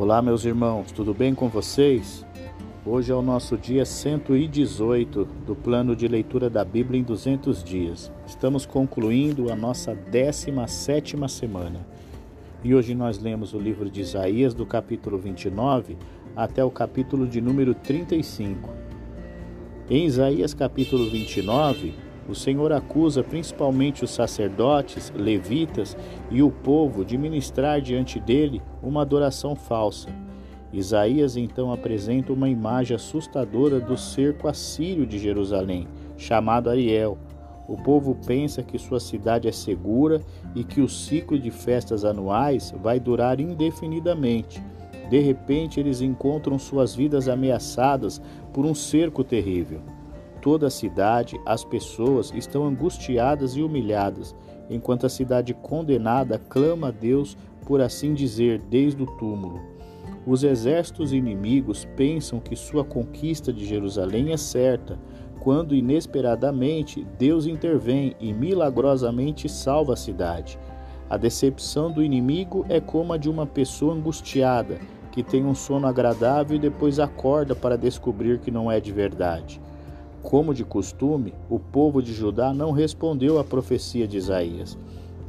Olá, meus irmãos, tudo bem com vocês? Hoje é o nosso dia 118 do plano de leitura da Bíblia em 200 dias. Estamos concluindo a nossa 17 semana. E hoje nós lemos o livro de Isaías, do capítulo 29 até o capítulo de número 35. Em Isaías, capítulo 29, o Senhor acusa principalmente os sacerdotes, levitas e o povo de ministrar diante dele uma adoração falsa. Isaías então apresenta uma imagem assustadora do cerco assírio de Jerusalém, chamado Ariel. O povo pensa que sua cidade é segura e que o ciclo de festas anuais vai durar indefinidamente. De repente, eles encontram suas vidas ameaçadas por um cerco terrível toda a cidade, as pessoas estão angustiadas e humilhadas, enquanto a cidade condenada clama a Deus, por assim dizer, desde o túmulo. Os exércitos inimigos pensam que sua conquista de Jerusalém é certa, quando inesperadamente Deus intervém e milagrosamente salva a cidade. A decepção do inimigo é como a de uma pessoa angustiada, que tem um sono agradável e depois acorda para descobrir que não é de verdade. Como de costume, o povo de Judá não respondeu à profecia de Isaías.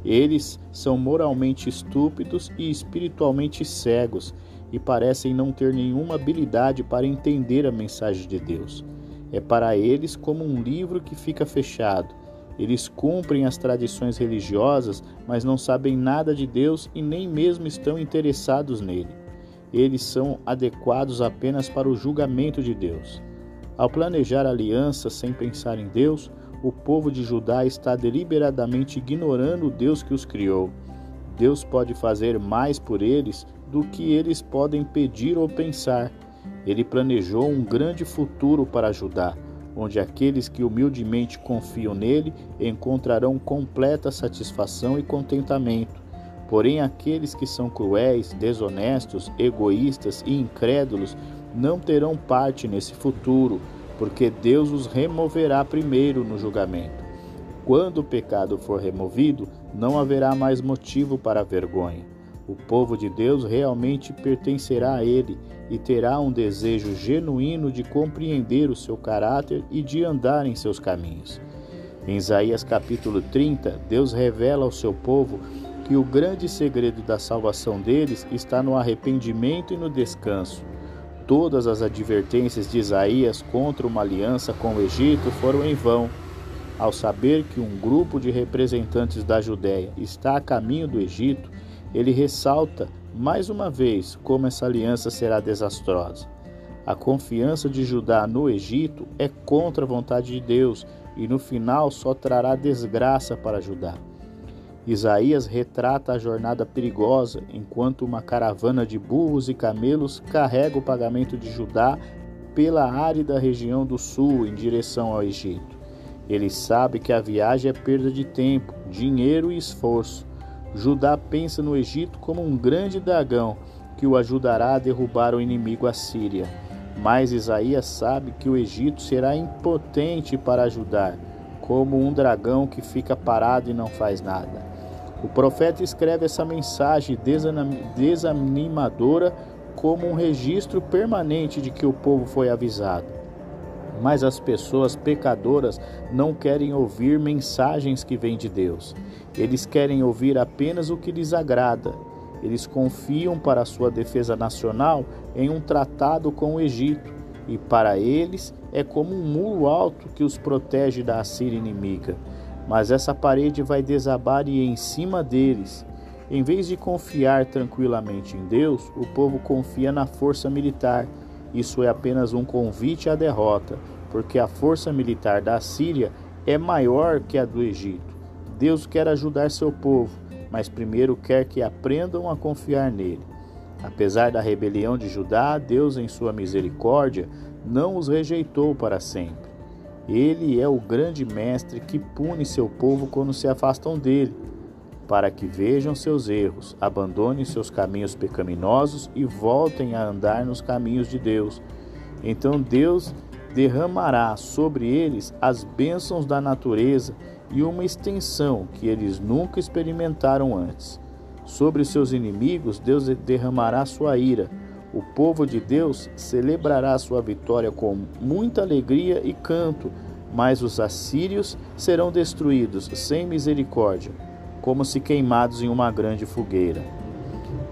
Eles são moralmente estúpidos e espiritualmente cegos e parecem não ter nenhuma habilidade para entender a mensagem de Deus. É para eles como um livro que fica fechado. Eles cumprem as tradições religiosas, mas não sabem nada de Deus e nem mesmo estão interessados nele. Eles são adequados apenas para o julgamento de Deus. Ao planejar aliança sem pensar em Deus, o povo de Judá está deliberadamente ignorando o Deus que os criou. Deus pode fazer mais por eles do que eles podem pedir ou pensar. Ele planejou um grande futuro para Judá, onde aqueles que humildemente confiam nele encontrarão completa satisfação e contentamento. Porém, aqueles que são cruéis, desonestos, egoístas e incrédulos não terão parte nesse futuro, porque Deus os removerá primeiro no julgamento. Quando o pecado for removido, não haverá mais motivo para vergonha. O povo de Deus realmente pertencerá a Ele e terá um desejo genuíno de compreender o seu caráter e de andar em seus caminhos. Em Isaías capítulo 30, Deus revela ao seu povo que o grande segredo da salvação deles está no arrependimento e no descanso. Todas as advertências de Isaías contra uma aliança com o Egito foram em vão. Ao saber que um grupo de representantes da Judéia está a caminho do Egito, ele ressalta mais uma vez como essa aliança será desastrosa. A confiança de Judá no Egito é contra a vontade de Deus e no final só trará desgraça para Judá. Isaías retrata a jornada perigosa enquanto uma caravana de burros e camelos carrega o pagamento de Judá pela árida região do sul em direção ao Egito. Ele sabe que a viagem é perda de tempo, dinheiro e esforço. Judá pensa no Egito como um grande dragão que o ajudará a derrubar o inimigo assíria. Mas Isaías sabe que o Egito será impotente para ajudar, como um dragão que fica parado e não faz nada. O profeta escreve essa mensagem desanimadora como um registro permanente de que o povo foi avisado. Mas as pessoas pecadoras não querem ouvir mensagens que vêm de Deus. Eles querem ouvir apenas o que lhes agrada. Eles confiam para sua defesa nacional em um tratado com o Egito, e para eles é como um muro alto que os protege da Assíria inimiga mas essa parede vai desabar e em cima deles. Em vez de confiar tranquilamente em Deus, o povo confia na força militar. Isso é apenas um convite à derrota, porque a força militar da Síria é maior que a do Egito. Deus quer ajudar seu povo, mas primeiro quer que aprendam a confiar nele. Apesar da rebelião de Judá, Deus, em sua misericórdia, não os rejeitou para sempre. Ele é o grande mestre que pune seu povo quando se afastam dele, para que vejam seus erros, abandonem seus caminhos pecaminosos e voltem a andar nos caminhos de Deus. Então Deus derramará sobre eles as bênçãos da natureza e uma extensão que eles nunca experimentaram antes. Sobre seus inimigos, Deus derramará sua ira. O povo de Deus celebrará sua vitória com muita alegria e canto, mas os assírios serão destruídos sem misericórdia, como se queimados em uma grande fogueira.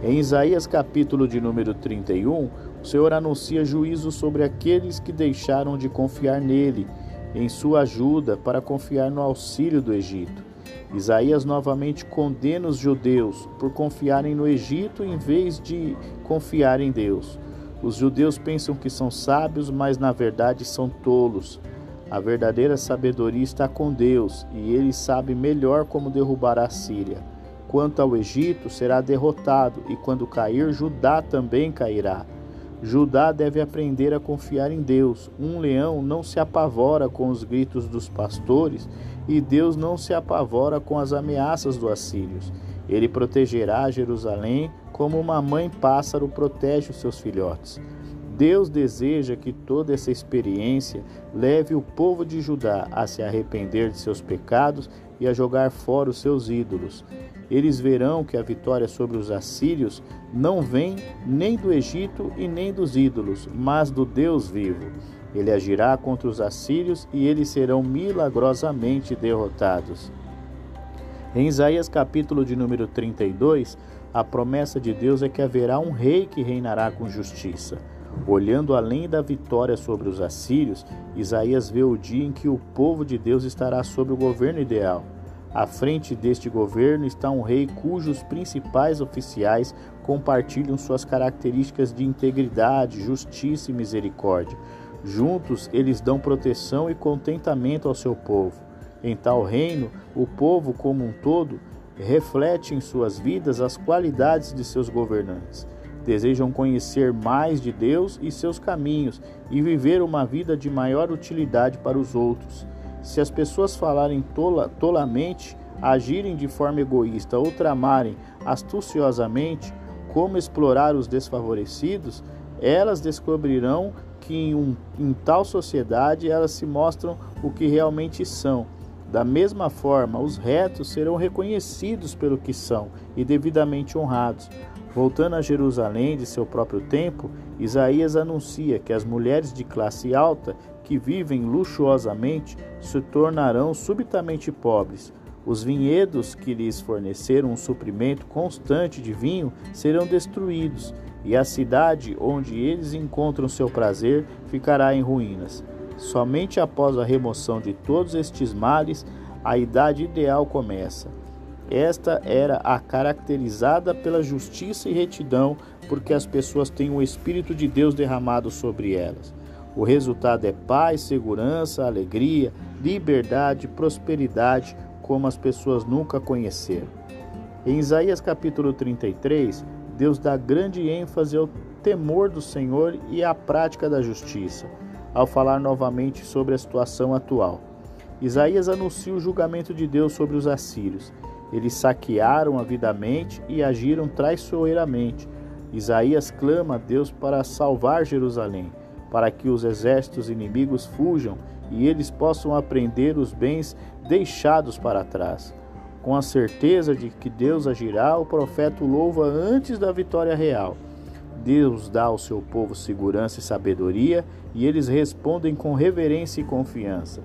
Em Isaías capítulo de número 31, o Senhor anuncia juízo sobre aqueles que deixaram de confiar nele, em sua ajuda para confiar no auxílio do Egito. Isaías novamente condena os judeus por confiarem no Egito em vez de confiar em Deus. Os judeus pensam que são sábios, mas na verdade são tolos. A verdadeira sabedoria está com Deus e ele sabe melhor como derrubar a Síria. Quanto ao Egito, será derrotado, e quando cair, Judá também cairá. Judá deve aprender a confiar em Deus. Um leão não se apavora com os gritos dos pastores, e Deus não se apavora com as ameaças do assírios. Ele protegerá Jerusalém como uma mãe pássaro protege os seus filhotes. Deus deseja que toda essa experiência leve o povo de Judá a se arrepender de seus pecados e a jogar fora os seus ídolos. Eles verão que a vitória sobre os assírios não vem nem do Egito e nem dos ídolos, mas do Deus vivo. Ele agirá contra os assírios e eles serão milagrosamente derrotados. Em Isaías capítulo de número 32, a promessa de Deus é que haverá um rei que reinará com justiça. Olhando além da vitória sobre os assírios, Isaías vê o dia em que o povo de Deus estará sob o governo ideal. À frente deste governo está um rei cujos principais oficiais compartilham suas características de integridade, justiça e misericórdia. Juntos, eles dão proteção e contentamento ao seu povo. Em tal reino, o povo como um todo reflete em suas vidas as qualidades de seus governantes. Desejam conhecer mais de Deus e seus caminhos e viver uma vida de maior utilidade para os outros. Se as pessoas falarem tola, tolamente, agirem de forma egoísta ou tramarem astuciosamente como explorar os desfavorecidos, elas descobrirão que em, um, em tal sociedade elas se mostram o que realmente são. Da mesma forma, os retos serão reconhecidos pelo que são e devidamente honrados. Voltando a Jerusalém de seu próprio tempo, Isaías anuncia que as mulheres de classe alta que vivem luxuosamente se tornarão subitamente pobres. Os vinhedos que lhes forneceram um suprimento constante de vinho serão destruídos, e a cidade onde eles encontram seu prazer ficará em ruínas. Somente após a remoção de todos estes males, a idade ideal começa. Esta era a caracterizada pela justiça e retidão, porque as pessoas têm o Espírito de Deus derramado sobre elas. O resultado é paz, segurança, alegria, liberdade, prosperidade, como as pessoas nunca conheceram. Em Isaías capítulo 33, Deus dá grande ênfase ao temor do Senhor e à prática da justiça, ao falar novamente sobre a situação atual. Isaías anuncia o julgamento de Deus sobre os assírios. Eles saquearam avidamente e agiram traiçoeiramente. Isaías clama a Deus para salvar Jerusalém para que os exércitos inimigos fujam e eles possam aprender os bens deixados para trás. Com a certeza de que Deus agirá, o profeta louva antes da vitória real. Deus dá ao seu povo segurança e sabedoria e eles respondem com reverência e confiança.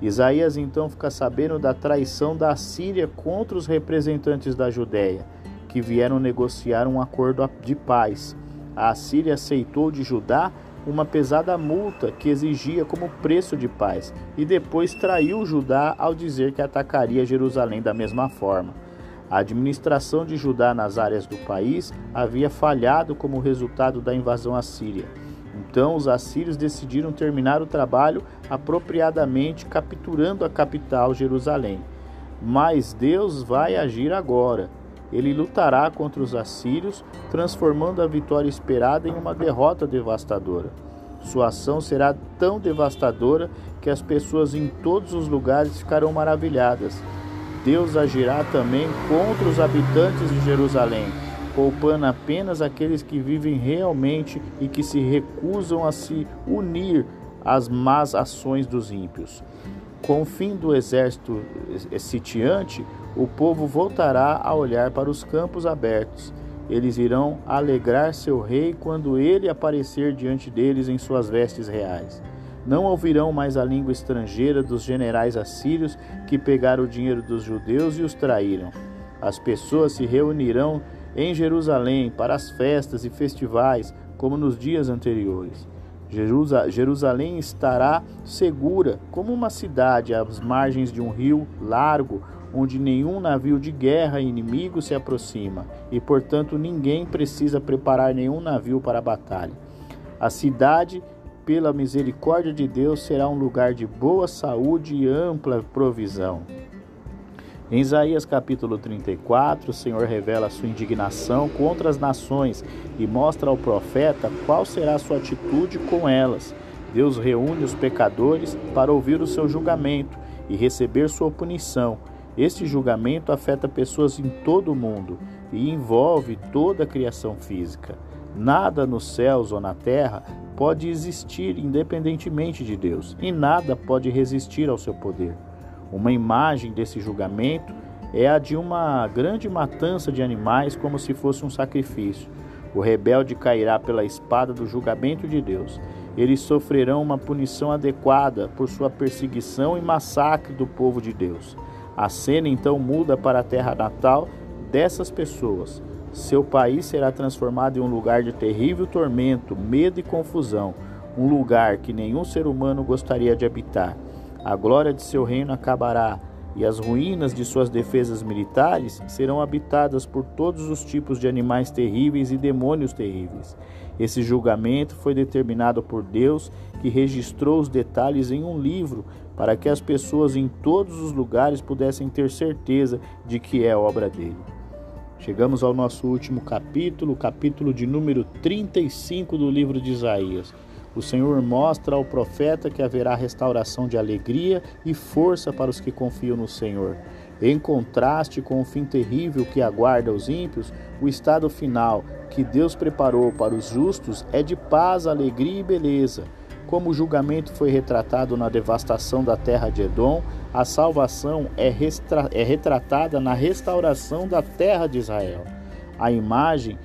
Isaías então fica sabendo da traição da Síria contra os representantes da Judéia, que vieram negociar um acordo de paz. A Síria aceitou de Judá uma pesada multa que exigia como preço de paz, e depois traiu Judá ao dizer que atacaria Jerusalém da mesma forma. A administração de Judá nas áreas do país havia falhado como resultado da invasão assíria. Então os assírios decidiram terminar o trabalho apropriadamente, capturando a capital Jerusalém. Mas Deus vai agir agora. Ele lutará contra os assírios, transformando a vitória esperada em uma derrota devastadora. Sua ação será tão devastadora que as pessoas em todos os lugares ficarão maravilhadas. Deus agirá também contra os habitantes de Jerusalém, poupando apenas aqueles que vivem realmente e que se recusam a se unir às más ações dos ímpios. Com o fim do exército sitiante, o povo voltará a olhar para os campos abertos. Eles irão alegrar seu rei quando ele aparecer diante deles em suas vestes reais. Não ouvirão mais a língua estrangeira dos generais assírios que pegaram o dinheiro dos judeus e os traíram. As pessoas se reunirão em Jerusalém para as festas e festivais, como nos dias anteriores. Jerusalém estará segura, como uma cidade às margens de um rio largo, onde nenhum navio de guerra inimigo se aproxima, e portanto ninguém precisa preparar nenhum navio para a batalha. A cidade, pela misericórdia de Deus, será um lugar de boa saúde e ampla provisão. Em Isaías capítulo 34, o Senhor revela sua indignação contra as nações e mostra ao profeta qual será a sua atitude com elas. Deus reúne os pecadores para ouvir o seu julgamento e receber sua punição. Este julgamento afeta pessoas em todo o mundo e envolve toda a criação física. Nada nos céus ou na terra pode existir independentemente de Deus, e nada pode resistir ao seu poder. Uma imagem desse julgamento é a de uma grande matança de animais, como se fosse um sacrifício. O rebelde cairá pela espada do julgamento de Deus. Eles sofrerão uma punição adequada por sua perseguição e massacre do povo de Deus. A cena então muda para a terra natal dessas pessoas. Seu país será transformado em um lugar de terrível tormento, medo e confusão, um lugar que nenhum ser humano gostaria de habitar. A glória de seu reino acabará, e as ruínas de suas defesas militares serão habitadas por todos os tipos de animais terríveis e demônios terríveis. Esse julgamento foi determinado por Deus, que registrou os detalhes em um livro, para que as pessoas em todos os lugares pudessem ter certeza de que é obra dele. Chegamos ao nosso último capítulo, capítulo de número 35 do livro de Isaías. O Senhor mostra ao profeta que haverá restauração de alegria e força para os que confiam no Senhor. Em contraste com o fim terrível que aguarda os ímpios, o estado final que Deus preparou para os justos é de paz, alegria e beleza. Como o julgamento foi retratado na devastação da terra de Edom, a salvação é, é retratada na restauração da terra de Israel. A imagem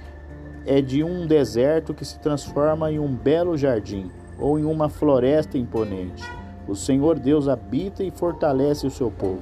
é de um deserto que se transforma em um belo jardim ou em uma floresta imponente. O Senhor Deus habita e fortalece o seu povo.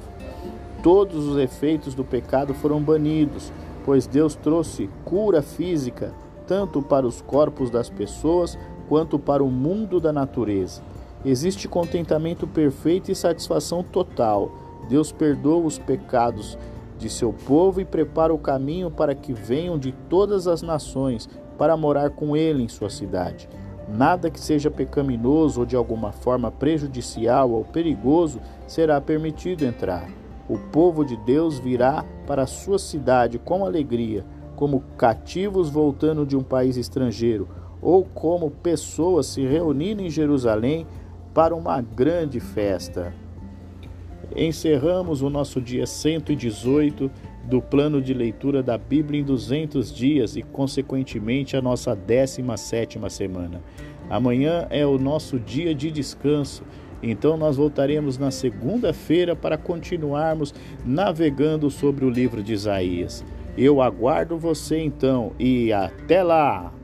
Todos os efeitos do pecado foram banidos, pois Deus trouxe cura física tanto para os corpos das pessoas quanto para o mundo da natureza. Existe contentamento perfeito e satisfação total. Deus perdoa os pecados de seu povo e prepara o caminho para que venham de todas as nações para morar com ele em sua cidade. Nada que seja pecaminoso ou de alguma forma prejudicial ou perigoso será permitido entrar. O povo de Deus virá para a sua cidade com alegria, como cativos voltando de um país estrangeiro, ou como pessoas se reunindo em Jerusalém para uma grande festa encerramos o nosso dia 118 do plano de leitura da Bíblia em 200 dias e, consequentemente, a nossa 17 semana. Amanhã é o nosso dia de descanso, então nós voltaremos na segunda-feira para continuarmos navegando sobre o livro de Isaías. Eu aguardo você então e até lá!